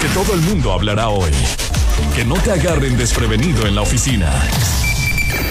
que todo el mundo hablará hoy. Que no te agarren desprevenido en la oficina.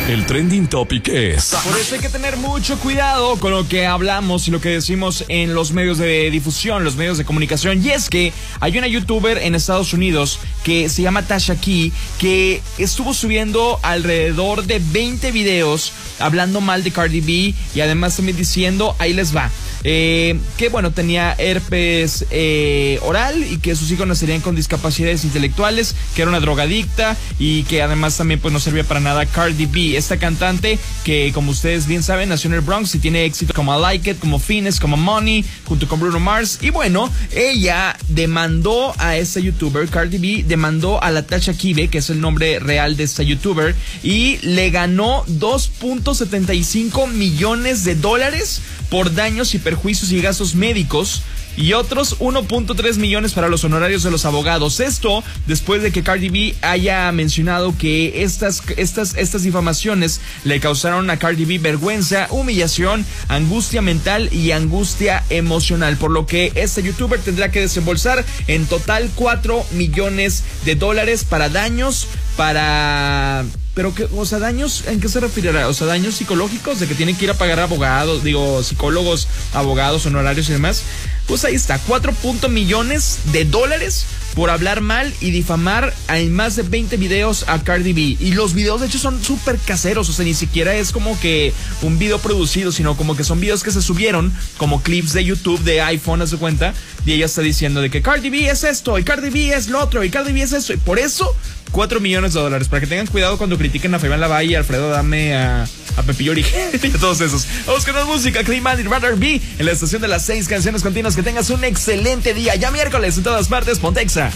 El trending topic es. Por eso hay que tener mucho cuidado con lo que hablamos y lo que decimos en los medios de difusión, los medios de comunicación. Y es que hay una youtuber en Estados Unidos que se llama Tasha Key que estuvo subiendo alrededor de 20 videos hablando mal de Cardi B y además también diciendo, ahí les va. Eh, que bueno, tenía herpes eh, oral y que sus hijos nacerían con discapacidades intelectuales, que era una drogadicta y que además también pues no servía para nada Cardi B, esta cantante que como ustedes bien saben nació en el Bronx y tiene éxito como I Like It, como Fines, como Money, junto con Bruno Mars. Y bueno, ella demandó a esta youtuber, Cardi B, demandó a la Tasha Kibe, que es el nombre real de esta youtuber y le ganó 2.75 millones de dólares por daños y perjuicios y gastos médicos y otros 1.3 millones para los honorarios de los abogados. Esto después de que Cardi B haya mencionado que estas, estas, estas difamaciones le causaron a Cardi B vergüenza, humillación, angustia mental y angustia emocional, por lo que este youtuber tendrá que desembolsar en total 4 millones de dólares para daños, para pero que, o sea, daños, ¿en qué se referirá? O sea, daños psicológicos, de que tienen que ir a pagar abogados, digo, psicólogos, abogados, honorarios y demás. Pues ahí está, 4 millones de dólares por hablar mal y difamar en más de 20 videos a Cardi B. Y los videos de hecho son súper caseros, o sea, ni siquiera es como que un video producido, sino como que son videos que se subieron como clips de YouTube, de iPhone, a su cuenta. Y ella está diciendo de que Cardi B es esto, y Cardi B es lo otro, y Cardi B es eso. Y por eso 4 millones de dólares. Para que tengan cuidado cuando critiquen a Fabián Lavalle, Alfredo Dame, a, a Pepillo y a todos esos. Vamos con la música, Clean Man y Rather Be en la estación de las 6 canciones continuas. Que tengas un excelente día. Ya miércoles en todas partes, Pontexa.